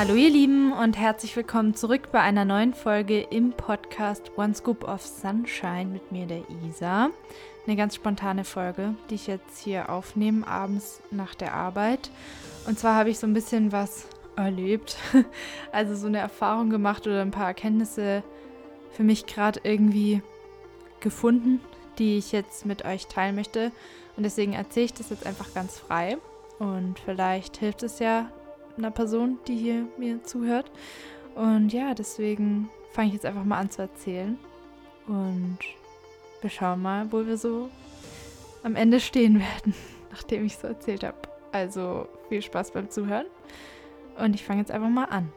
Hallo ihr Lieben und herzlich willkommen zurück bei einer neuen Folge im Podcast One Scoop of Sunshine mit mir, der Isa. Eine ganz spontane Folge, die ich jetzt hier aufnehme, abends nach der Arbeit. Und zwar habe ich so ein bisschen was erlebt, also so eine Erfahrung gemacht oder ein paar Erkenntnisse für mich gerade irgendwie gefunden, die ich jetzt mit euch teilen möchte. Und deswegen erzähle ich das jetzt einfach ganz frei. Und vielleicht hilft es ja einer Person, die hier mir zuhört. Und ja, deswegen fange ich jetzt einfach mal an zu erzählen. Und wir schauen mal, wo wir so am Ende stehen werden, nachdem ich so erzählt habe. Also viel Spaß beim Zuhören. Und ich fange jetzt einfach mal an.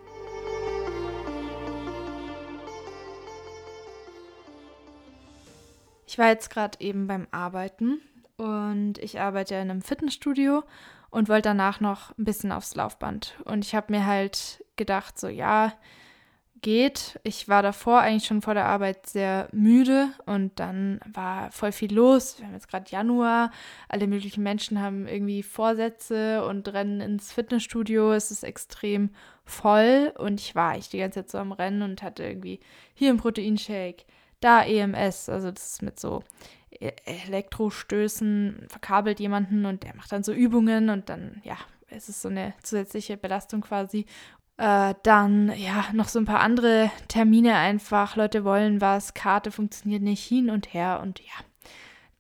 Ich war jetzt gerade eben beim Arbeiten und ich arbeite in einem Fitnessstudio und wollte danach noch ein bisschen aufs Laufband. Und ich habe mir halt gedacht, so ja, geht. Ich war davor eigentlich schon vor der Arbeit sehr müde und dann war voll viel los. Wir haben jetzt gerade Januar, alle möglichen Menschen haben irgendwie Vorsätze und rennen ins Fitnessstudio. Es ist extrem voll und ich war eigentlich die ganze Zeit so am Rennen und hatte irgendwie hier einen Proteinshake, da EMS, also das ist mit so Elektrostößen, verkabelt jemanden und der macht dann so Übungen und dann, ja, es ist so eine zusätzliche Belastung quasi. Äh, dann, ja, noch so ein paar andere Termine einfach. Leute wollen was, Karte funktioniert nicht, hin und her und ja,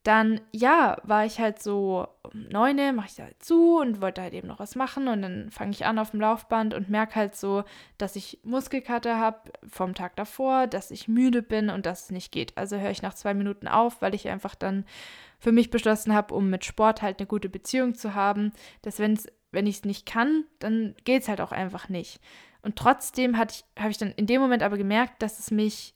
dann, ja, war ich halt so um neun, mache ich da halt zu und wollte halt eben noch was machen und dann fange ich an auf dem Laufband und merke halt so, dass ich Muskelkater habe vom Tag davor, dass ich müde bin und dass es nicht geht. Also höre ich nach zwei Minuten auf, weil ich einfach dann für mich beschlossen habe, um mit Sport halt eine gute Beziehung zu haben, dass wenn's, wenn ich es nicht kann, dann geht es halt auch einfach nicht. Und trotzdem habe ich dann in dem Moment aber gemerkt, dass es mich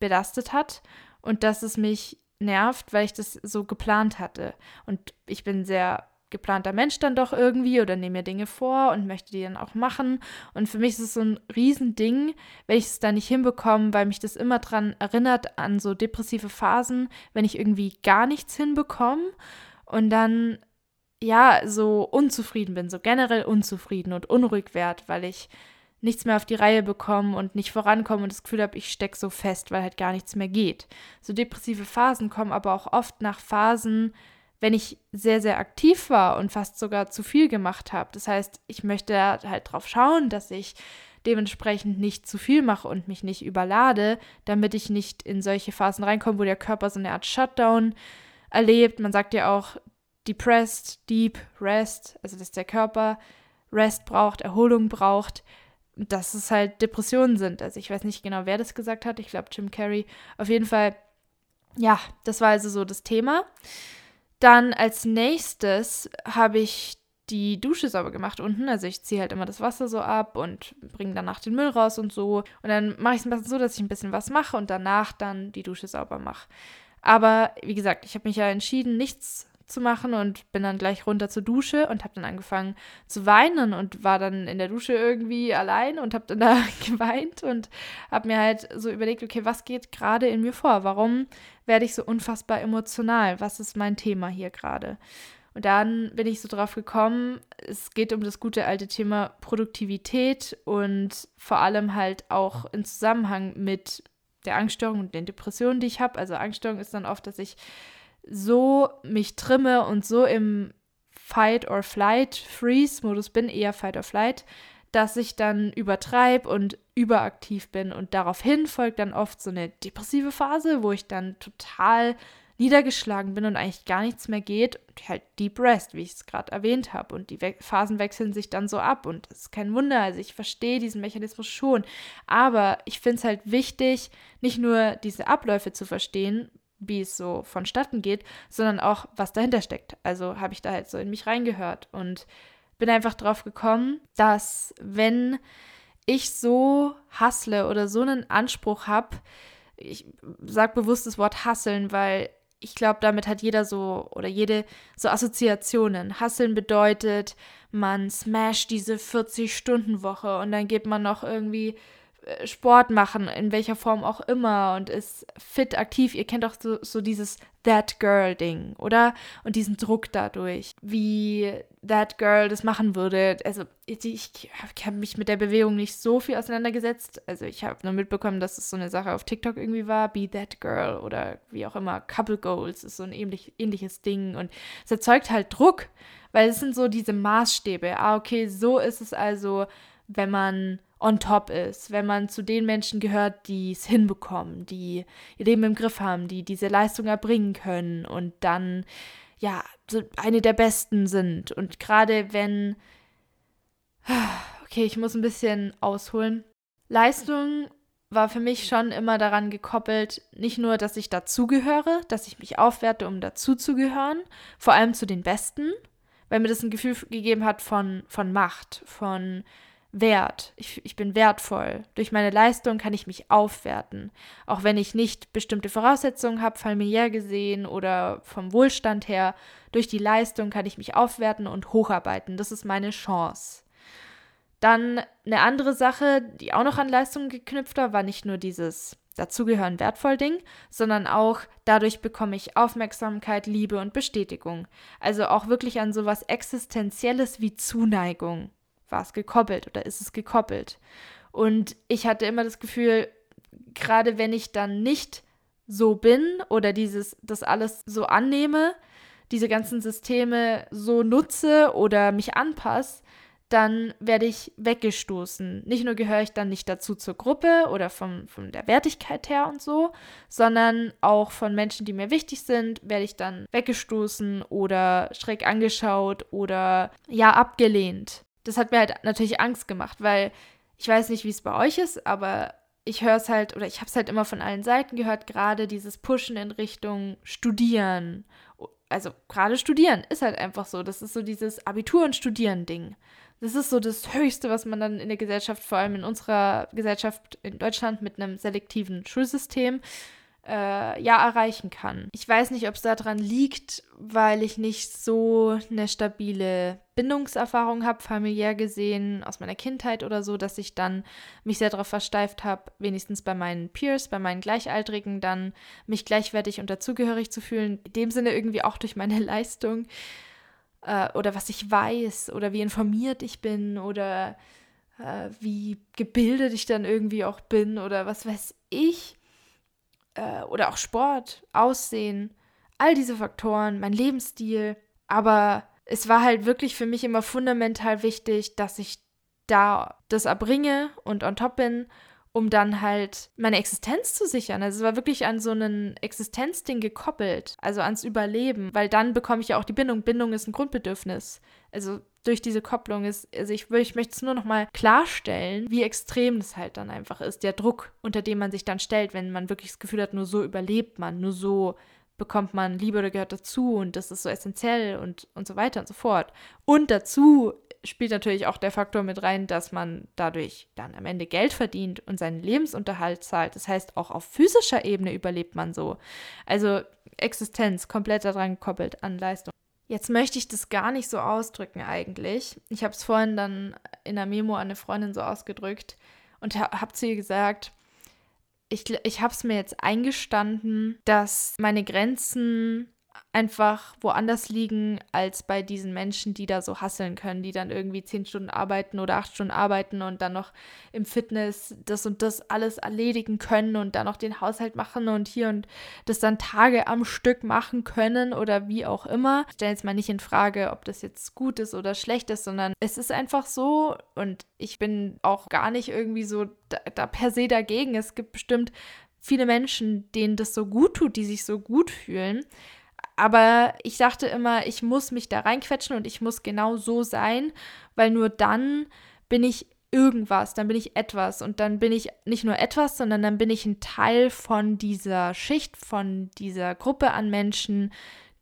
belastet hat und dass es mich nervt, weil ich das so geplant hatte. Und ich bin sehr geplanter Mensch dann doch irgendwie oder nehme mir Dinge vor und möchte die dann auch machen. Und für mich ist es so ein Riesending, wenn ich es da nicht hinbekomme, weil mich das immer daran erinnert an so depressive Phasen, wenn ich irgendwie gar nichts hinbekomme und dann ja so unzufrieden bin, so generell unzufrieden und unruhig werde, weil ich nichts mehr auf die Reihe bekommen und nicht vorankommen und das Gefühl habe, ich stecke so fest, weil halt gar nichts mehr geht. So depressive Phasen kommen aber auch oft nach Phasen, wenn ich sehr, sehr aktiv war und fast sogar zu viel gemacht habe. Das heißt, ich möchte halt drauf schauen, dass ich dementsprechend nicht zu viel mache und mich nicht überlade, damit ich nicht in solche Phasen reinkomme, wo der Körper so eine Art Shutdown erlebt. Man sagt ja auch depressed, deep, rest, also dass der Körper Rest braucht, Erholung braucht dass es halt Depressionen sind. Also ich weiß nicht genau, wer das gesagt hat. Ich glaube Jim Carrey. Auf jeden Fall, ja, das war also so das Thema. Dann als nächstes habe ich die Dusche sauber gemacht unten. Also ich ziehe halt immer das Wasser so ab und bringe danach den Müll raus und so. Und dann mache ich es meistens so, dass ich ein bisschen was mache und danach dann die Dusche sauber mache. Aber wie gesagt, ich habe mich ja entschieden, nichts zu machen und bin dann gleich runter zur Dusche und habe dann angefangen zu weinen und war dann in der Dusche irgendwie allein und habe dann da geweint und habe mir halt so überlegt, okay, was geht gerade in mir vor? Warum werde ich so unfassbar emotional? Was ist mein Thema hier gerade? Und dann bin ich so drauf gekommen, es geht um das gute alte Thema Produktivität und vor allem halt auch in Zusammenhang mit der Angststörung und den Depressionen, die ich habe. Also Angststörung ist dann oft, dass ich so mich trimme und so im Fight or Flight Freeze Modus bin, eher Fight or Flight, dass ich dann übertreibe und überaktiv bin. Und daraufhin folgt dann oft so eine depressive Phase, wo ich dann total niedergeschlagen bin und eigentlich gar nichts mehr geht und halt Deep Rest, wie ich es gerade erwähnt habe und die We Phasen wechseln sich dann so ab und das ist kein Wunder, also ich verstehe diesen Mechanismus schon, aber ich finde es halt wichtig, nicht nur diese Abläufe zu verstehen, wie es so vonstatten geht, sondern auch, was dahinter steckt. Also habe ich da halt so in mich reingehört und bin einfach drauf gekommen, dass wenn ich so hassle oder so einen Anspruch habe, ich sage bewusst das Wort hasseln, weil ich glaube, damit hat jeder so oder jede so Assoziationen. Hasseln bedeutet, man smasht diese 40-Stunden-Woche und dann geht man noch irgendwie Sport machen, in welcher Form auch immer und ist fit, aktiv. Ihr kennt doch so, so dieses That Girl-Ding, oder? Und diesen Druck dadurch, wie That Girl das machen würde. Also, ich, ich habe mich mit der Bewegung nicht so viel auseinandergesetzt. Also, ich habe nur mitbekommen, dass es so eine Sache auf TikTok irgendwie war, Be That Girl oder wie auch immer. Couple Goals ist so ein ähnlich, ähnliches Ding. Und es erzeugt halt Druck, weil es sind so diese Maßstäbe. Ah, okay, so ist es also, wenn man on top ist, wenn man zu den Menschen gehört, die es hinbekommen, die ihr Leben im Griff haben, die diese Leistung erbringen können und dann ja eine der besten sind. Und gerade wenn, okay, ich muss ein bisschen ausholen. Leistung war für mich schon immer daran gekoppelt, nicht nur, dass ich dazugehöre, dass ich mich aufwerte, um dazuzugehören, vor allem zu den Besten, weil mir das ein Gefühl gegeben hat von, von Macht, von wert. Ich, ich bin wertvoll. Durch meine Leistung kann ich mich aufwerten. Auch wenn ich nicht bestimmte Voraussetzungen habe, familiär gesehen oder vom Wohlstand her. Durch die Leistung kann ich mich aufwerten und hocharbeiten. Das ist meine Chance. Dann eine andere Sache, die auch noch an Leistungen geknüpft war, war nicht nur dieses dazugehören wertvoll Ding, sondern auch dadurch bekomme ich Aufmerksamkeit, Liebe und Bestätigung. Also auch wirklich an sowas Existenzielles wie Zuneigung war es gekoppelt oder ist es gekoppelt. Und ich hatte immer das Gefühl, gerade wenn ich dann nicht so bin oder dieses, das alles so annehme, diese ganzen Systeme so nutze oder mich anpasse, dann werde ich weggestoßen. Nicht nur gehöre ich dann nicht dazu zur Gruppe oder vom, von der Wertigkeit her und so, sondern auch von Menschen, die mir wichtig sind, werde ich dann weggestoßen oder schräg angeschaut oder ja abgelehnt das hat mir halt natürlich Angst gemacht, weil ich weiß nicht, wie es bei euch ist, aber ich höre es halt oder ich habe es halt immer von allen Seiten gehört, gerade dieses Pushen in Richtung Studieren. Also gerade Studieren ist halt einfach so. Das ist so dieses Abitur- und Studieren-Ding. Das ist so das Höchste, was man dann in der Gesellschaft, vor allem in unserer Gesellschaft in Deutschland mit einem selektiven Schulsystem, äh, ja erreichen kann. Ich weiß nicht, ob es daran liegt, weil ich nicht so eine stabile Bindungserfahrung habe, familiär gesehen, aus meiner Kindheit oder so, dass ich dann mich sehr darauf versteift habe, wenigstens bei meinen Peers, bei meinen Gleichaltrigen, dann mich gleichwertig und dazugehörig zu fühlen. In dem Sinne irgendwie auch durch meine Leistung äh, oder was ich weiß oder wie informiert ich bin oder äh, wie gebildet ich dann irgendwie auch bin oder was weiß ich äh, oder auch Sport, Aussehen, all diese Faktoren, mein Lebensstil. Aber es war halt wirklich für mich immer fundamental wichtig, dass ich da das erbringe und on top bin, um dann halt meine Existenz zu sichern. Also es war wirklich an so ein Existenzding gekoppelt, also ans Überleben, weil dann bekomme ich ja auch die Bindung. Bindung ist ein Grundbedürfnis. Also durch diese Kopplung ist, also ich, ich möchte es nur noch mal klarstellen, wie extrem das halt dann einfach ist, der Druck, unter dem man sich dann stellt, wenn man wirklich das Gefühl hat, nur so überlebt man, nur so bekommt man Liebe oder gehört dazu und das ist so essentiell und, und so weiter und so fort. Und dazu spielt natürlich auch der Faktor mit rein, dass man dadurch dann am Ende Geld verdient und seinen Lebensunterhalt zahlt. Das heißt, auch auf physischer Ebene überlebt man so. Also Existenz komplett daran gekoppelt an Leistung. Jetzt möchte ich das gar nicht so ausdrücken eigentlich. Ich habe es vorhin dann in der Memo an eine Freundin so ausgedrückt und habe zu ihr gesagt, ich, ich habe es mir jetzt eingestanden, dass meine Grenzen einfach woanders liegen als bei diesen Menschen, die da so hasseln können, die dann irgendwie zehn Stunden arbeiten oder acht Stunden arbeiten und dann noch im Fitness das und das alles erledigen können und dann noch den Haushalt machen und hier und das dann Tage am Stück machen können oder wie auch immer. Ich stelle jetzt mal nicht in Frage, ob das jetzt gut ist oder schlecht ist, sondern es ist einfach so und ich bin auch gar nicht irgendwie so da, da per se dagegen. Es gibt bestimmt viele Menschen, denen das so gut tut, die sich so gut fühlen. Aber ich dachte immer, ich muss mich da reinquetschen und ich muss genau so sein, weil nur dann bin ich irgendwas, dann bin ich etwas und dann bin ich nicht nur etwas, sondern dann bin ich ein Teil von dieser Schicht, von dieser Gruppe an Menschen,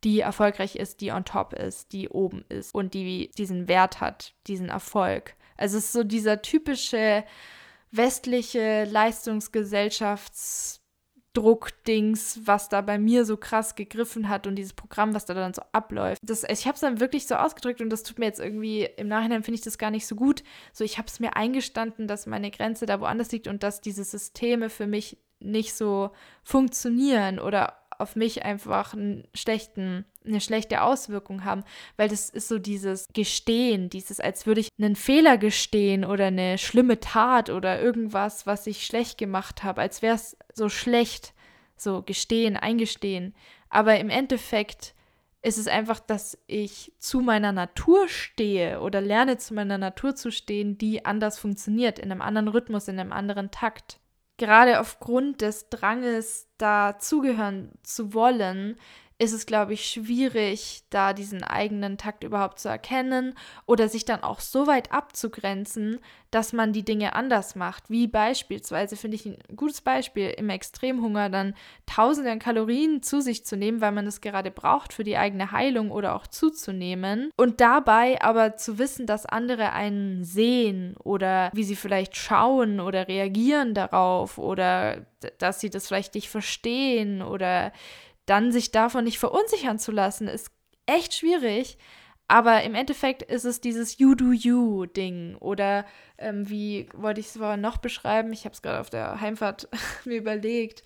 die erfolgreich ist, die on top ist, die oben ist und die diesen Wert hat, diesen Erfolg. Also es ist so dieser typische westliche Leistungsgesellschafts Druckdings, was da bei mir so krass gegriffen hat und dieses Programm, was da dann so abläuft. Das, ich habe es dann wirklich so ausgedrückt und das tut mir jetzt irgendwie, im Nachhinein finde ich das gar nicht so gut. So, ich habe es mir eingestanden, dass meine Grenze da woanders liegt und dass diese Systeme für mich nicht so funktionieren oder auf mich einfach einen schlechten, eine schlechte Auswirkung haben, weil das ist so dieses Gestehen, dieses, als würde ich einen Fehler gestehen oder eine schlimme Tat oder irgendwas, was ich schlecht gemacht habe, als wäre es so schlecht, so gestehen, eingestehen. Aber im Endeffekt ist es einfach, dass ich zu meiner Natur stehe oder lerne zu meiner Natur zu stehen, die anders funktioniert, in einem anderen Rhythmus, in einem anderen Takt gerade aufgrund des Dranges, da zugehören zu wollen, ist es, glaube ich, schwierig, da diesen eigenen Takt überhaupt zu erkennen oder sich dann auch so weit abzugrenzen, dass man die Dinge anders macht. Wie beispielsweise, finde ich ein gutes Beispiel, im Extremhunger dann tausende Kalorien zu sich zu nehmen, weil man es gerade braucht für die eigene Heilung oder auch zuzunehmen. Und dabei aber zu wissen, dass andere einen sehen oder wie sie vielleicht schauen oder reagieren darauf oder dass sie das vielleicht nicht verstehen oder dann sich davon nicht verunsichern zu lassen, ist echt schwierig. Aber im Endeffekt ist es dieses You do you Ding. Oder ähm, wie wollte ich es vorher noch beschreiben? Ich habe es gerade auf der Heimfahrt mir überlegt.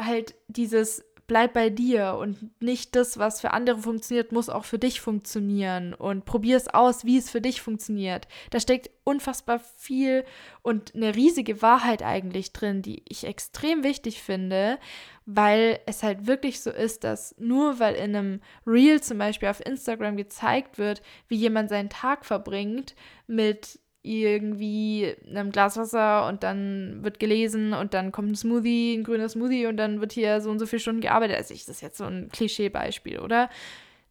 Halt dieses bleib bei dir und nicht das, was für andere funktioniert, muss auch für dich funktionieren und probier es aus, wie es für dich funktioniert. Da steckt unfassbar viel und eine riesige Wahrheit eigentlich drin, die ich extrem wichtig finde, weil es halt wirklich so ist, dass nur weil in einem Reel zum Beispiel auf Instagram gezeigt wird, wie jemand seinen Tag verbringt mit irgendwie einem Glas Wasser und dann wird gelesen und dann kommt ein Smoothie, ein grüner Smoothie und dann wird hier so und so viele Stunden gearbeitet. Also ich, das ist jetzt so ein Klischeebeispiel, oder?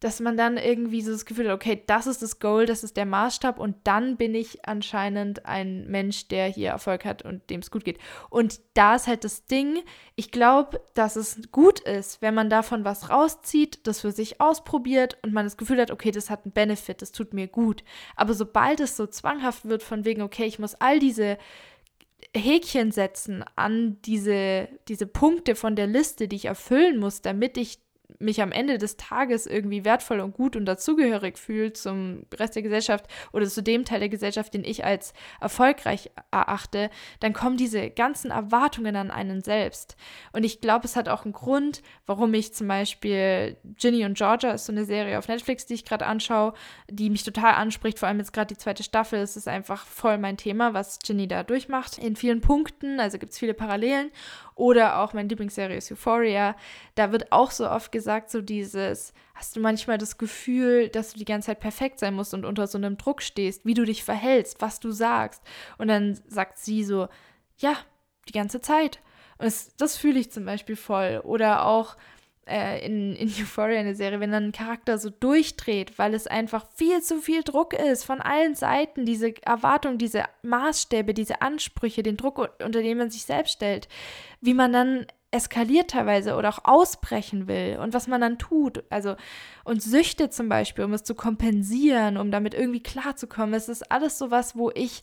Dass man dann irgendwie so das Gefühl hat, okay, das ist das Goal, das ist der Maßstab und dann bin ich anscheinend ein Mensch, der hier Erfolg hat und dem es gut geht. Und da ist halt das Ding, ich glaube, dass es gut ist, wenn man davon was rauszieht, das für sich ausprobiert und man das Gefühl hat, okay, das hat einen Benefit, das tut mir gut. Aber sobald es so zwanghaft wird von wegen, okay, ich muss all diese Häkchen setzen an diese, diese Punkte von der Liste, die ich erfüllen muss, damit ich mich am Ende des Tages irgendwie wertvoll und gut und dazugehörig fühlt zum Rest der Gesellschaft oder zu dem Teil der Gesellschaft, den ich als erfolgreich erachte, dann kommen diese ganzen Erwartungen an einen selbst. Und ich glaube, es hat auch einen Grund, warum ich zum Beispiel Ginny und Georgia ist so eine Serie auf Netflix, die ich gerade anschaue, die mich total anspricht, vor allem jetzt gerade die zweite Staffel. Es ist einfach voll mein Thema, was Ginny da durchmacht. In vielen Punkten, also gibt es viele Parallelen. Oder auch meine Lieblingsserie ist Euphoria. Da wird auch so oft gesagt, so dieses, hast du manchmal das Gefühl, dass du die ganze Zeit perfekt sein musst und unter so einem Druck stehst, wie du dich verhältst, was du sagst. Und dann sagt sie so, ja, die ganze Zeit. Und das, das fühle ich zum Beispiel voll. Oder auch äh, in, in Euphoria, eine Serie, wenn dann ein Charakter so durchdreht, weil es einfach viel zu viel Druck ist von allen Seiten, diese Erwartung, diese Maßstäbe, diese Ansprüche, den Druck, unter dem man sich selbst stellt, wie man dann eskaliert teilweise oder auch ausbrechen will und was man dann tut. Also, und Süchte zum Beispiel, um es zu kompensieren, um damit irgendwie klarzukommen. Es ist alles so was, wo ich,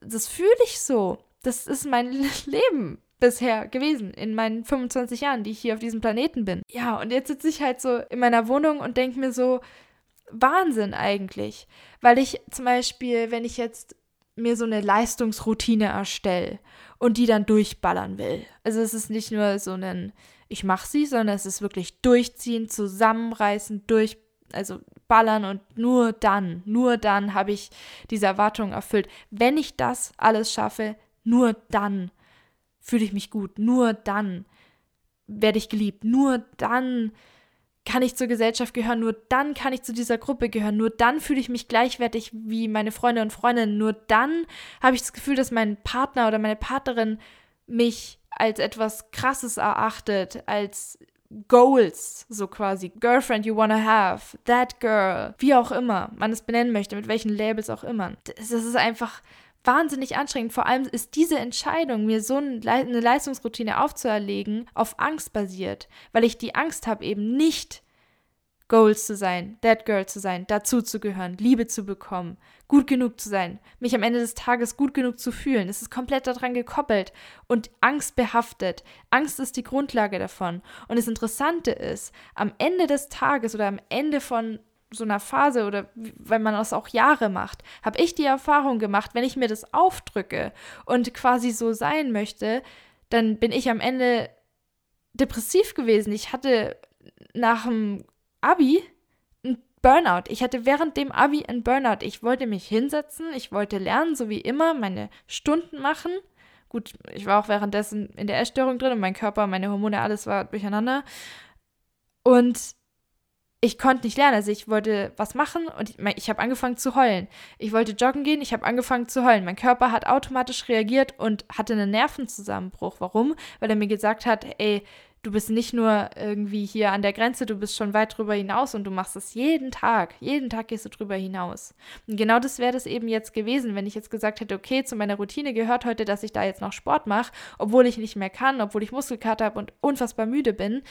das fühle ich so. Das ist mein Leben bisher gewesen in meinen 25 Jahren, die ich hier auf diesem Planeten bin. Ja, und jetzt sitze ich halt so in meiner Wohnung und denke mir so, Wahnsinn eigentlich. Weil ich zum Beispiel, wenn ich jetzt mir so eine Leistungsroutine erstelle und die dann durchballern will. Also es ist nicht nur so ein, ich mache sie, sondern es ist wirklich durchziehen, zusammenreißen, durch, also ballern und nur dann, nur dann habe ich diese Erwartung erfüllt. Wenn ich das alles schaffe, nur dann fühle ich mich gut. Nur dann werde ich geliebt. Nur dann kann ich zur Gesellschaft gehören. Nur dann kann ich zu dieser Gruppe gehören. Nur dann fühle ich mich gleichwertig wie meine Freunde und Freundinnen. Nur dann habe ich das Gefühl, dass mein Partner oder meine Partnerin mich als etwas Krasses erachtet, als Goals, so quasi. Girlfriend you wanna have, that girl, wie auch immer man es benennen möchte, mit welchen Labels auch immer. Das ist einfach wahnsinnig anstrengend. Vor allem ist diese Entscheidung, mir so eine Leistungsroutine aufzuerlegen, auf Angst basiert, weil ich die Angst habe, eben nicht Goals zu sein, that girl zu sein, dazuzugehören, Liebe zu bekommen, gut genug zu sein, mich am Ende des Tages gut genug zu fühlen. Es ist komplett daran gekoppelt und Angst behaftet. Angst ist die Grundlage davon. Und das Interessante ist, am Ende des Tages oder am Ende von so einer Phase oder wenn man das auch Jahre macht, habe ich die Erfahrung gemacht, wenn ich mir das aufdrücke und quasi so sein möchte, dann bin ich am Ende depressiv gewesen. Ich hatte nach dem Abi ein Burnout. Ich hatte während dem Abi ein Burnout. Ich wollte mich hinsetzen, ich wollte lernen, so wie immer, meine Stunden machen. Gut, ich war auch währenddessen in der Essstörung drin und mein Körper, meine Hormone, alles war durcheinander. Und ich konnte nicht lernen. Also ich wollte was machen und ich, ich habe angefangen zu heulen. Ich wollte joggen gehen, ich habe angefangen zu heulen. Mein Körper hat automatisch reagiert und hatte einen Nervenzusammenbruch. Warum? Weil er mir gesagt hat, ey, du bist nicht nur irgendwie hier an der Grenze, du bist schon weit drüber hinaus und du machst es jeden Tag. Jeden Tag gehst du drüber hinaus. Und genau das wäre das eben jetzt gewesen, wenn ich jetzt gesagt hätte, okay, zu meiner Routine gehört heute, dass ich da jetzt noch Sport mache, obwohl ich nicht mehr kann, obwohl ich Muskelkater habe und unfassbar müde bin,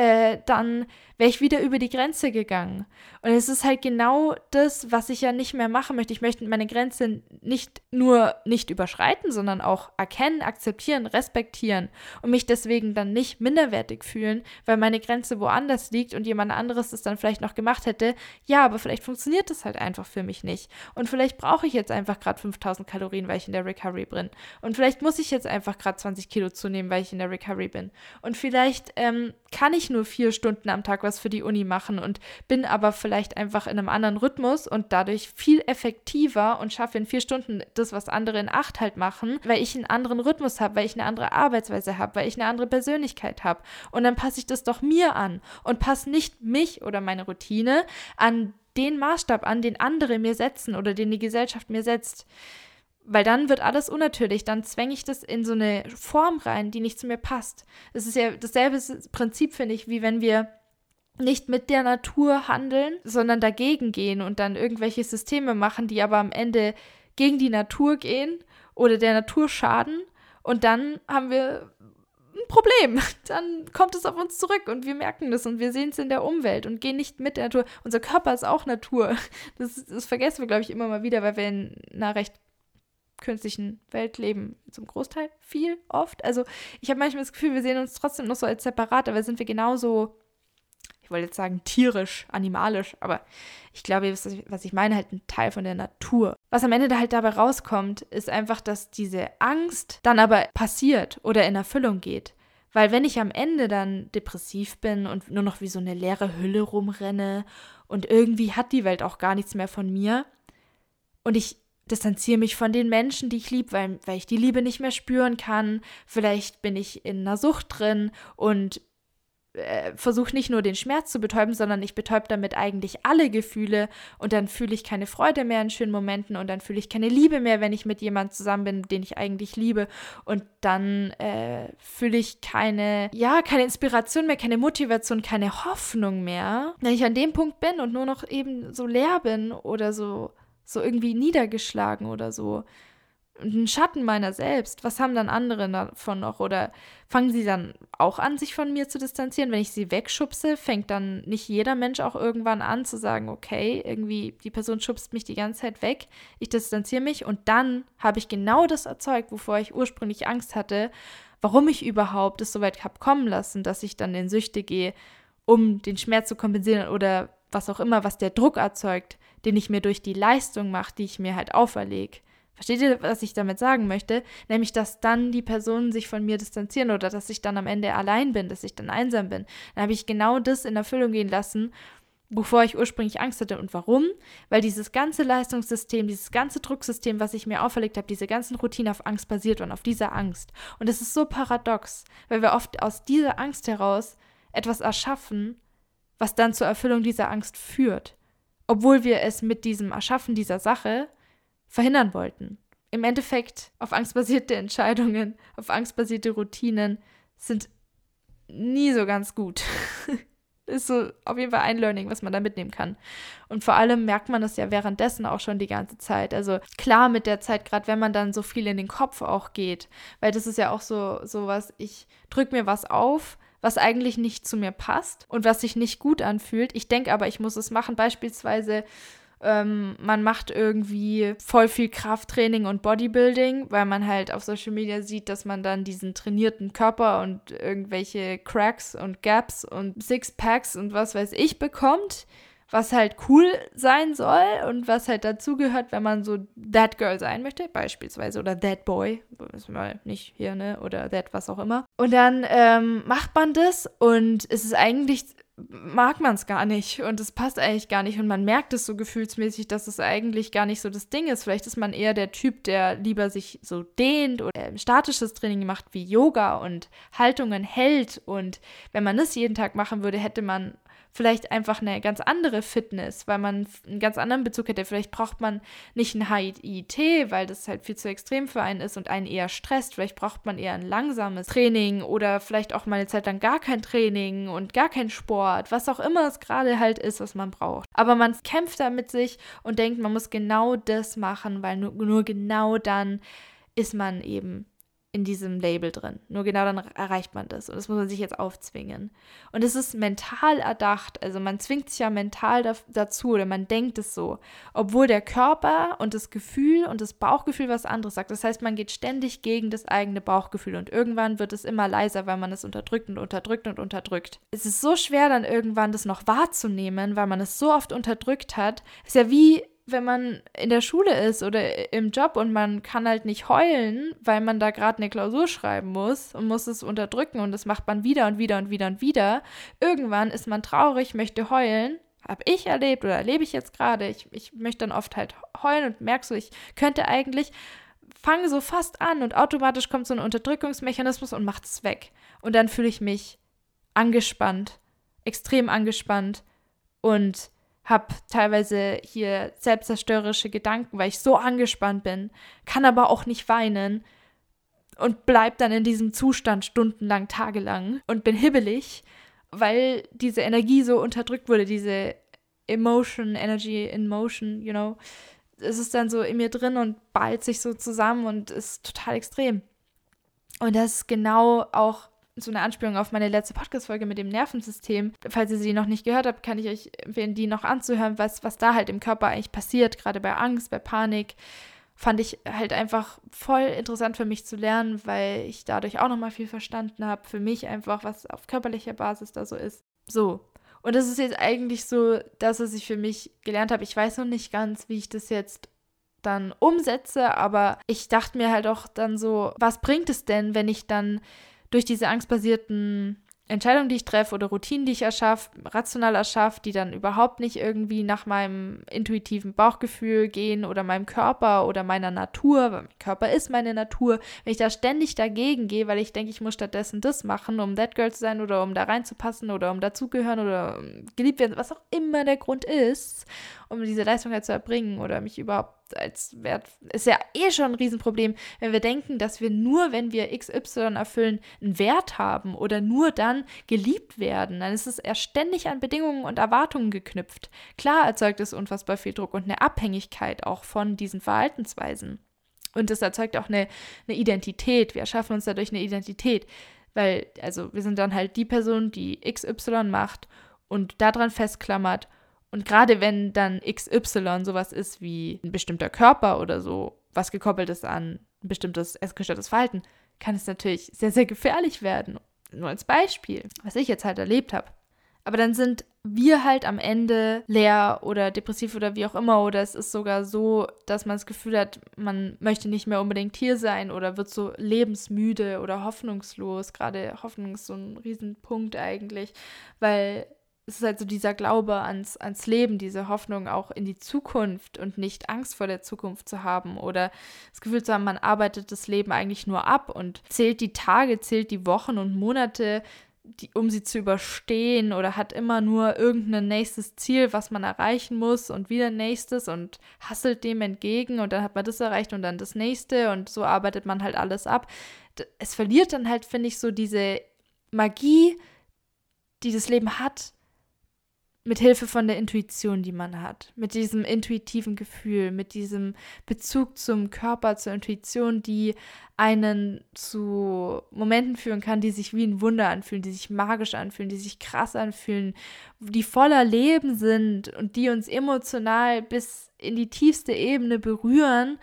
äh, dann wäre ich wieder über die Grenze gegangen. Und es ist halt genau das, was ich ja nicht mehr machen möchte. Ich möchte meine Grenze nicht nur nicht überschreiten, sondern auch erkennen, akzeptieren, respektieren und mich deswegen dann nicht minderwertig fühlen, weil meine Grenze woanders liegt und jemand anderes das dann vielleicht noch gemacht hätte. Ja, aber vielleicht funktioniert das halt einfach für mich nicht. Und vielleicht brauche ich jetzt einfach gerade 5000 Kalorien, weil ich in der Recovery bin. Und vielleicht muss ich jetzt einfach gerade 20 Kilo zunehmen, weil ich in der Recovery bin. Und vielleicht ähm, kann ich nur vier Stunden am Tag was für die Uni machen und bin aber vielleicht einfach in einem anderen Rhythmus und dadurch viel effektiver und schaffe in vier Stunden das, was andere in acht halt machen, weil ich einen anderen Rhythmus habe, weil ich eine andere Arbeitsweise habe, weil ich eine andere Persönlichkeit habe. Und dann passe ich das doch mir an und passe nicht mich oder meine Routine an den Maßstab an, den andere mir setzen oder den die Gesellschaft mir setzt. Weil dann wird alles unnatürlich, dann zwänge ich das in so eine Form rein, die nicht zu mir passt. Es ist ja dasselbe Prinzip, finde ich, wie wenn wir nicht mit der Natur handeln, sondern dagegen gehen und dann irgendwelche Systeme machen, die aber am Ende gegen die Natur gehen oder der Natur schaden. Und dann haben wir ein Problem. Dann kommt es auf uns zurück und wir merken das und wir sehen es in der Umwelt und gehen nicht mit der Natur. Unser Körper ist auch Natur. Das, das vergessen wir, glaube ich, immer mal wieder, weil wir in einer recht künstlichen Welt leben. Zum Großteil viel, oft. Also ich habe manchmal das Gefühl, wir sehen uns trotzdem noch so als separat, aber sind wir genauso, wollte jetzt sagen tierisch, animalisch, aber ich glaube, was ich meine, halt ein Teil von der Natur. Was am Ende da halt dabei rauskommt, ist einfach, dass diese Angst dann aber passiert oder in Erfüllung geht. Weil wenn ich am Ende dann depressiv bin und nur noch wie so eine leere Hülle rumrenne und irgendwie hat die Welt auch gar nichts mehr von mir und ich distanziere mich von den Menschen, die ich liebe, weil, weil ich die Liebe nicht mehr spüren kann. Vielleicht bin ich in einer Sucht drin und äh, versuche nicht nur den Schmerz zu betäuben, sondern ich betäube damit eigentlich alle Gefühle und dann fühle ich keine Freude mehr in schönen Momenten und dann fühle ich keine Liebe mehr, wenn ich mit jemandem zusammen bin, den ich eigentlich liebe und dann äh, fühle ich keine, ja, keine Inspiration mehr, keine Motivation, keine Hoffnung mehr, wenn ich an dem Punkt bin und nur noch eben so leer bin oder so so irgendwie niedergeschlagen oder so. Ein Schatten meiner selbst. Was haben dann andere davon noch? Oder fangen sie dann auch an, sich von mir zu distanzieren? Wenn ich sie wegschubse, fängt dann nicht jeder Mensch auch irgendwann an zu sagen, okay, irgendwie die Person schubst mich die ganze Zeit weg, ich distanziere mich und dann habe ich genau das erzeugt, wovor ich ursprünglich Angst hatte, warum ich überhaupt es so weit habe kommen lassen, dass ich dann in Süchte gehe, um den Schmerz zu kompensieren oder was auch immer, was der Druck erzeugt, den ich mir durch die Leistung mache, die ich mir halt auferlege. Versteht ihr, was ich damit sagen möchte? Nämlich, dass dann die Personen sich von mir distanzieren oder dass ich dann am Ende allein bin, dass ich dann einsam bin. Dann habe ich genau das in Erfüllung gehen lassen, wovor ich ursprünglich Angst hatte. Und warum? Weil dieses ganze Leistungssystem, dieses ganze Drucksystem, was ich mir auferlegt habe, diese ganzen Routinen auf Angst basiert und auf dieser Angst. Und es ist so paradox, weil wir oft aus dieser Angst heraus etwas erschaffen, was dann zur Erfüllung dieser Angst führt obwohl wir es mit diesem Erschaffen dieser Sache verhindern wollten. Im Endeffekt, auf angstbasierte Entscheidungen, auf angstbasierte Routinen sind nie so ganz gut. ist so auf jeden Fall ein Learning, was man da mitnehmen kann. Und vor allem merkt man das ja währenddessen auch schon die ganze Zeit. Also klar mit der Zeit, gerade wenn man dann so viel in den Kopf auch geht, weil das ist ja auch so, so was, ich drücke mir was auf, was eigentlich nicht zu mir passt und was sich nicht gut anfühlt. Ich denke aber, ich muss es machen. Beispielsweise, ähm, man macht irgendwie voll viel Krafttraining und Bodybuilding, weil man halt auf Social Media sieht, dass man dann diesen trainierten Körper und irgendwelche Cracks und Gaps und Sixpacks und was weiß ich bekommt was halt cool sein soll und was halt dazugehört, wenn man so That Girl sein möchte, beispielsweise, oder That Boy, ist mal nicht hier, ne, oder That was auch immer. Und dann ähm, macht man das und es ist eigentlich, mag man es gar nicht und es passt eigentlich gar nicht und man merkt es so gefühlsmäßig, dass es eigentlich gar nicht so das Ding ist. Vielleicht ist man eher der Typ, der lieber sich so dehnt oder äh, statisches Training macht wie Yoga und Haltungen hält und wenn man das jeden Tag machen würde, hätte man vielleicht einfach eine ganz andere Fitness, weil man einen ganz anderen Bezug hätte. Vielleicht braucht man nicht ein HIIT, weil das halt viel zu extrem für einen ist und einen eher stresst. Vielleicht braucht man eher ein langsames Training oder vielleicht auch mal eine Zeit lang gar kein Training und gar kein Sport, was auch immer es gerade halt ist, was man braucht. Aber man kämpft da mit sich und denkt, man muss genau das machen, weil nur, nur genau dann ist man eben in diesem Label drin. Nur genau dann erreicht man das. Und das muss man sich jetzt aufzwingen. Und es ist mental erdacht. Also man zwingt sich ja mental da, dazu oder man denkt es so. Obwohl der Körper und das Gefühl und das Bauchgefühl was anderes sagt. Das heißt, man geht ständig gegen das eigene Bauchgefühl. Und irgendwann wird es immer leiser, weil man es unterdrückt und unterdrückt und unterdrückt. Es ist so schwer dann irgendwann das noch wahrzunehmen, weil man es so oft unterdrückt hat. Es ist ja wie wenn man in der Schule ist oder im Job und man kann halt nicht heulen, weil man da gerade eine Klausur schreiben muss und muss es unterdrücken und das macht man wieder und wieder und wieder und wieder. Irgendwann ist man traurig, möchte heulen. Habe ich erlebt oder erlebe ich jetzt gerade. Ich, ich möchte dann oft halt heulen und merke so, ich könnte eigentlich, fange so fast an und automatisch kommt so ein Unterdrückungsmechanismus und macht es weg. Und dann fühle ich mich angespannt, extrem angespannt und habe teilweise hier selbstzerstörerische Gedanken, weil ich so angespannt bin, kann aber auch nicht weinen und bleib dann in diesem Zustand stundenlang, tagelang und bin hibbelig, weil diese Energie so unterdrückt wurde, diese Emotion, Energy in Motion, you know. Es ist dann so in mir drin und ballt sich so zusammen und ist total extrem. Und das ist genau auch so eine Anspielung auf meine letzte Podcast-Folge mit dem Nervensystem. Falls ihr sie noch nicht gehört habt, kann ich euch empfehlen, die noch anzuhören, was, was da halt im Körper eigentlich passiert, gerade bei Angst, bei Panik. Fand ich halt einfach voll interessant für mich zu lernen, weil ich dadurch auch nochmal viel verstanden habe. Für mich einfach, was auf körperlicher Basis da so ist. So. Und das ist jetzt eigentlich so das, was ich für mich gelernt habe. Ich weiß noch nicht ganz, wie ich das jetzt dann umsetze, aber ich dachte mir halt auch dann so, was bringt es denn, wenn ich dann durch diese angstbasierten Entscheidungen, die ich treffe oder Routinen, die ich erschaffe, rational erschaffe, die dann überhaupt nicht irgendwie nach meinem intuitiven Bauchgefühl gehen oder meinem Körper oder meiner Natur, weil mein Körper ist meine Natur, wenn ich da ständig dagegen gehe, weil ich denke, ich muss stattdessen das machen, um That Girl zu sein oder um da reinzupassen oder um dazugehören oder geliebt werden, was auch immer der Grund ist, um diese Leistung halt zu erbringen oder mich überhaupt als Wert, ist ja eh schon ein Riesenproblem, wenn wir denken, dass wir nur, wenn wir XY erfüllen, einen Wert haben oder nur dann geliebt werden. Dann ist es ja ständig an Bedingungen und Erwartungen geknüpft. Klar erzeugt es unfassbar viel Druck und eine Abhängigkeit auch von diesen Verhaltensweisen. Und es erzeugt auch eine, eine Identität. Wir erschaffen uns dadurch eine Identität. Weil, also wir sind dann halt die Person, die XY macht und daran festklammert und gerade wenn dann XY sowas ist wie ein bestimmter Körper oder so, was gekoppelt ist an ein bestimmtes essgestörtes Verhalten, kann es natürlich sehr, sehr gefährlich werden. Nur als Beispiel, was ich jetzt halt erlebt habe. Aber dann sind wir halt am Ende leer oder depressiv oder wie auch immer. Oder es ist sogar so, dass man das Gefühl hat, man möchte nicht mehr unbedingt hier sein oder wird so lebensmüde oder hoffnungslos. Gerade Hoffnung ist so ein Riesenpunkt eigentlich, weil es ist halt so dieser Glaube ans, ans Leben, diese Hoffnung auch in die Zukunft und nicht Angst vor der Zukunft zu haben oder das Gefühl zu haben, man arbeitet das Leben eigentlich nur ab und zählt die Tage, zählt die Wochen und Monate, die, um sie zu überstehen oder hat immer nur irgendein nächstes Ziel, was man erreichen muss und wieder nächstes und hasselt dem entgegen und dann hat man das erreicht und dann das nächste und so arbeitet man halt alles ab. Es verliert dann halt, finde ich, so diese Magie, die das Leben hat, mit Hilfe von der Intuition, die man hat, mit diesem intuitiven Gefühl, mit diesem Bezug zum Körper, zur Intuition, die einen zu Momenten führen kann, die sich wie ein Wunder anfühlen, die sich magisch anfühlen, die sich krass anfühlen, die voller Leben sind und die uns emotional bis in die tiefste Ebene berühren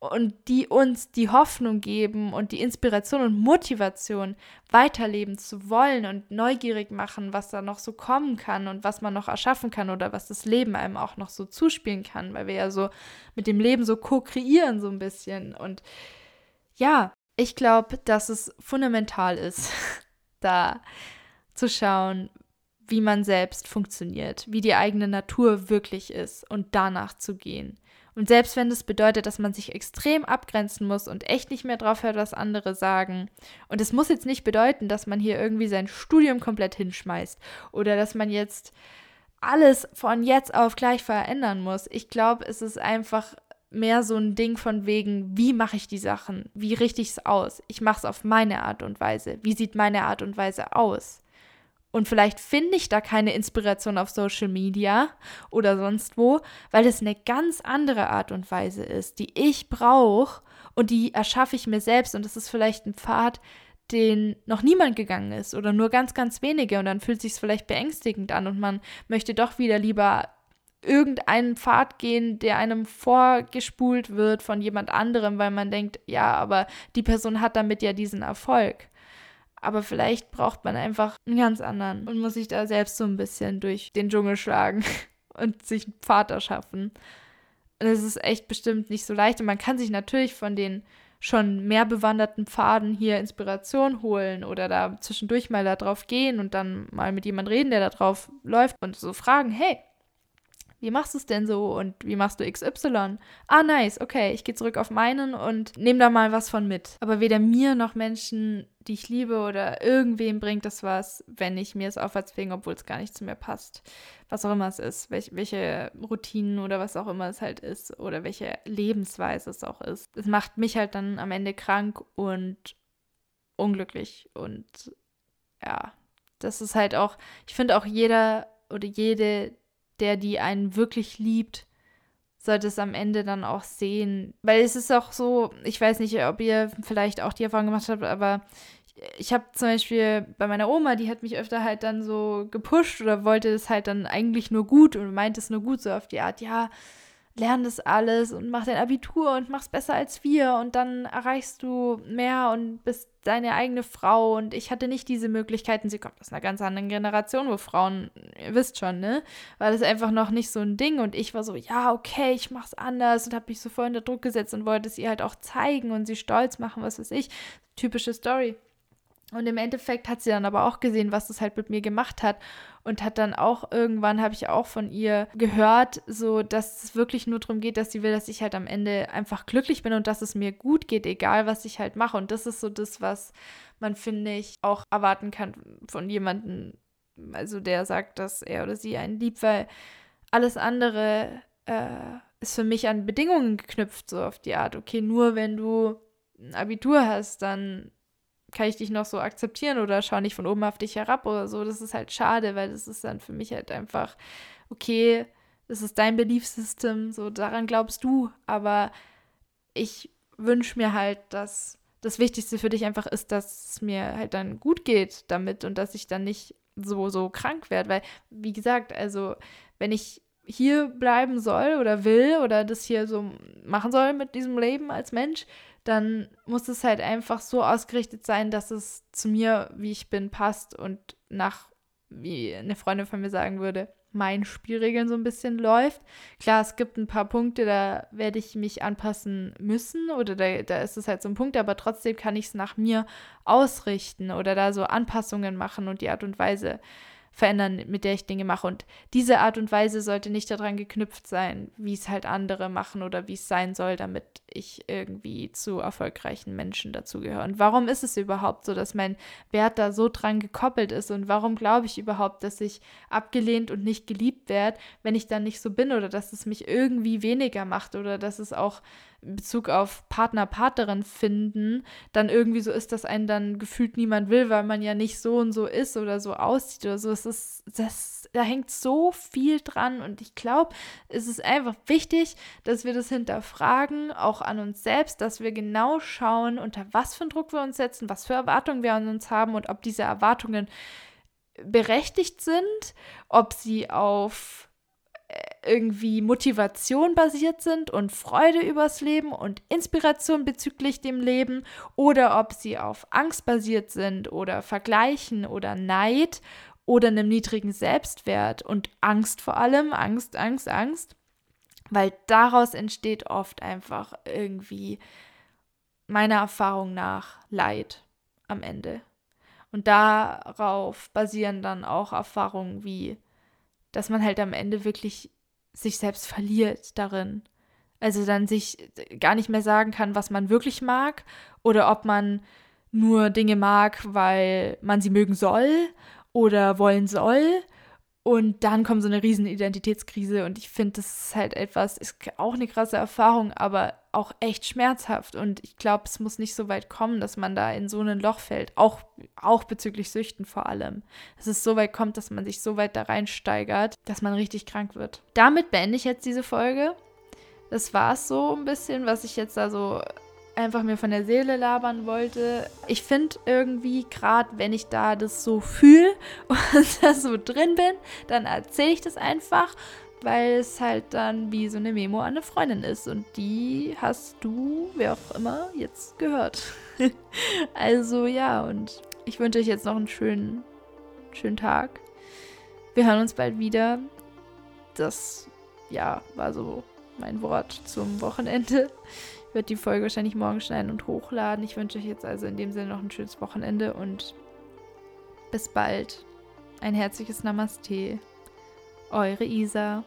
und die uns die Hoffnung geben und die Inspiration und Motivation, weiterleben zu wollen und neugierig machen, was da noch so kommen kann und was man noch erschaffen kann oder was das Leben einem auch noch so zuspielen kann, weil wir ja so mit dem Leben so co-kreieren so ein bisschen. Und ja, ich glaube, dass es fundamental ist, da zu schauen, wie man selbst funktioniert, wie die eigene Natur wirklich ist und danach zu gehen. Und selbst wenn das bedeutet, dass man sich extrem abgrenzen muss und echt nicht mehr drauf hört, was andere sagen. Und es muss jetzt nicht bedeuten, dass man hier irgendwie sein Studium komplett hinschmeißt oder dass man jetzt alles von jetzt auf gleich verändern muss. Ich glaube, es ist einfach mehr so ein Ding von wegen, wie mache ich die Sachen? Wie richte ich es aus? Ich mache es auf meine Art und Weise. Wie sieht meine Art und Weise aus? Und vielleicht finde ich da keine Inspiration auf Social Media oder sonst wo, weil es eine ganz andere Art und Weise ist, die ich brauche und die erschaffe ich mir selbst. Und das ist vielleicht ein Pfad, den noch niemand gegangen ist oder nur ganz, ganz wenige. Und dann fühlt sich vielleicht beängstigend an und man möchte doch wieder lieber irgendeinen Pfad gehen, der einem vorgespult wird von jemand anderem, weil man denkt, ja, aber die Person hat damit ja diesen Erfolg. Aber vielleicht braucht man einfach einen ganz anderen und muss sich da selbst so ein bisschen durch den Dschungel schlagen und sich einen Pfad erschaffen. Es ist echt bestimmt nicht so leicht. Und man kann sich natürlich von den schon mehr bewanderten Pfaden hier Inspiration holen oder da zwischendurch mal da drauf gehen und dann mal mit jemandem reden, der da drauf läuft und so fragen, hey, wie machst du es denn so und wie machst du XY? Ah, nice, okay, ich gehe zurück auf meinen und nehme da mal was von mit. Aber weder mir noch Menschen, die ich liebe oder irgendwem bringt das was, wenn ich mir es aufwärts zwinge, obwohl es gar nicht zu mir passt. Was auch immer es ist, welche, welche Routinen oder was auch immer es halt ist oder welche Lebensweise es auch ist. Es macht mich halt dann am Ende krank und unglücklich und ja, das ist halt auch, ich finde auch jeder oder jede, der die einen wirklich liebt, sollte es am Ende dann auch sehen. Weil es ist auch so, ich weiß nicht, ob ihr vielleicht auch die Erfahrung gemacht habt, aber ich habe zum Beispiel bei meiner Oma, die hat mich öfter halt dann so gepusht oder wollte es halt dann eigentlich nur gut und meint es nur gut, so auf die Art, ja, lern das alles und mach dein Abitur und mach's besser als wir und dann erreichst du mehr und bist deine eigene Frau und ich hatte nicht diese Möglichkeiten. Sie kommt aus einer ganz anderen Generation, wo Frauen, ihr wisst schon, ne, war das einfach noch nicht so ein Ding und ich war so, ja, okay, ich mach's anders und habe mich so voll unter Druck gesetzt und wollte es ihr halt auch zeigen und sie stolz machen, was weiß ich. Typische Story. Und im Endeffekt hat sie dann aber auch gesehen, was das halt mit mir gemacht hat und hat dann auch irgendwann, habe ich auch von ihr gehört, so dass es wirklich nur darum geht, dass sie will, dass ich halt am Ende einfach glücklich bin und dass es mir gut geht, egal was ich halt mache. Und das ist so das, was man, finde ich, auch erwarten kann von jemandem, also der sagt, dass er oder sie einen liebt, weil alles andere äh, ist für mich an Bedingungen geknüpft, so auf die Art, okay, nur wenn du ein Abitur hast, dann kann ich dich noch so akzeptieren oder schau nicht von oben auf dich herab oder so. Das ist halt schade, weil das ist dann für mich halt einfach, okay, das ist dein Belief System, so daran glaubst du, aber ich wünsche mir halt, dass das Wichtigste für dich einfach ist, dass es mir halt dann gut geht damit und dass ich dann nicht so, so krank werde, weil, wie gesagt, also, wenn ich hier bleiben soll oder will oder das hier so machen soll mit diesem Leben als Mensch, dann muss es halt einfach so ausgerichtet sein, dass es zu mir, wie ich bin, passt und nach, wie eine Freundin von mir sagen würde, meinen Spielregeln so ein bisschen läuft. Klar, es gibt ein paar Punkte, da werde ich mich anpassen müssen oder da, da ist es halt so ein Punkt, aber trotzdem kann ich es nach mir ausrichten oder da so Anpassungen machen und die Art und Weise verändern, mit der ich Dinge mache. Und diese Art und Weise sollte nicht daran geknüpft sein, wie es halt andere machen oder wie es sein soll, damit ich irgendwie zu erfolgreichen Menschen dazugehöre. Und warum ist es überhaupt so, dass mein Wert da so dran gekoppelt ist? Und warum glaube ich überhaupt, dass ich abgelehnt und nicht geliebt werde, wenn ich dann nicht so bin oder dass es mich irgendwie weniger macht oder dass es auch in Bezug auf Partner, Partnerin finden, dann irgendwie so ist, dass einen dann gefühlt niemand will, weil man ja nicht so und so ist oder so aussieht oder so. Es ist, das, da hängt so viel dran und ich glaube, es ist einfach wichtig, dass wir das hinterfragen, auch an uns selbst, dass wir genau schauen, unter was für einen Druck wir uns setzen, was für Erwartungen wir an uns haben und ob diese Erwartungen berechtigt sind, ob sie auf irgendwie Motivation basiert sind und Freude übers Leben und Inspiration bezüglich dem Leben oder ob sie auf Angst basiert sind oder Vergleichen oder Neid oder einem niedrigen Selbstwert und Angst vor allem, Angst, Angst, Angst, weil daraus entsteht oft einfach irgendwie meiner Erfahrung nach Leid am Ende. Und darauf basieren dann auch Erfahrungen wie dass man halt am Ende wirklich sich selbst verliert darin. Also dann sich gar nicht mehr sagen kann, was man wirklich mag oder ob man nur Dinge mag, weil man sie mögen soll oder wollen soll und dann kommt so eine riesen Identitätskrise und ich finde, das ist halt etwas, ist auch eine krasse Erfahrung, aber auch echt schmerzhaft. Und ich glaube, es muss nicht so weit kommen, dass man da in so ein Loch fällt, auch, auch bezüglich Süchten vor allem. Dass es so weit kommt, dass man sich so weit da reinsteigert, dass man richtig krank wird. Damit beende ich jetzt diese Folge. Das war es so ein bisschen, was ich jetzt da so einfach mir von der Seele labern wollte. Ich finde irgendwie, gerade wenn ich da das so fühle und da so drin bin, dann erzähle ich das einfach, weil es halt dann wie so eine Memo an eine Freundin ist. Und die hast du, wer auch immer, jetzt gehört. also ja, und ich wünsche euch jetzt noch einen schönen, schönen Tag. Wir hören uns bald wieder. Das, ja, war so mein Wort zum Wochenende werde die Folge wahrscheinlich morgen schneiden und hochladen. Ich wünsche euch jetzt also in dem Sinne noch ein schönes Wochenende und bis bald. Ein herzliches Namaste. Eure Isa.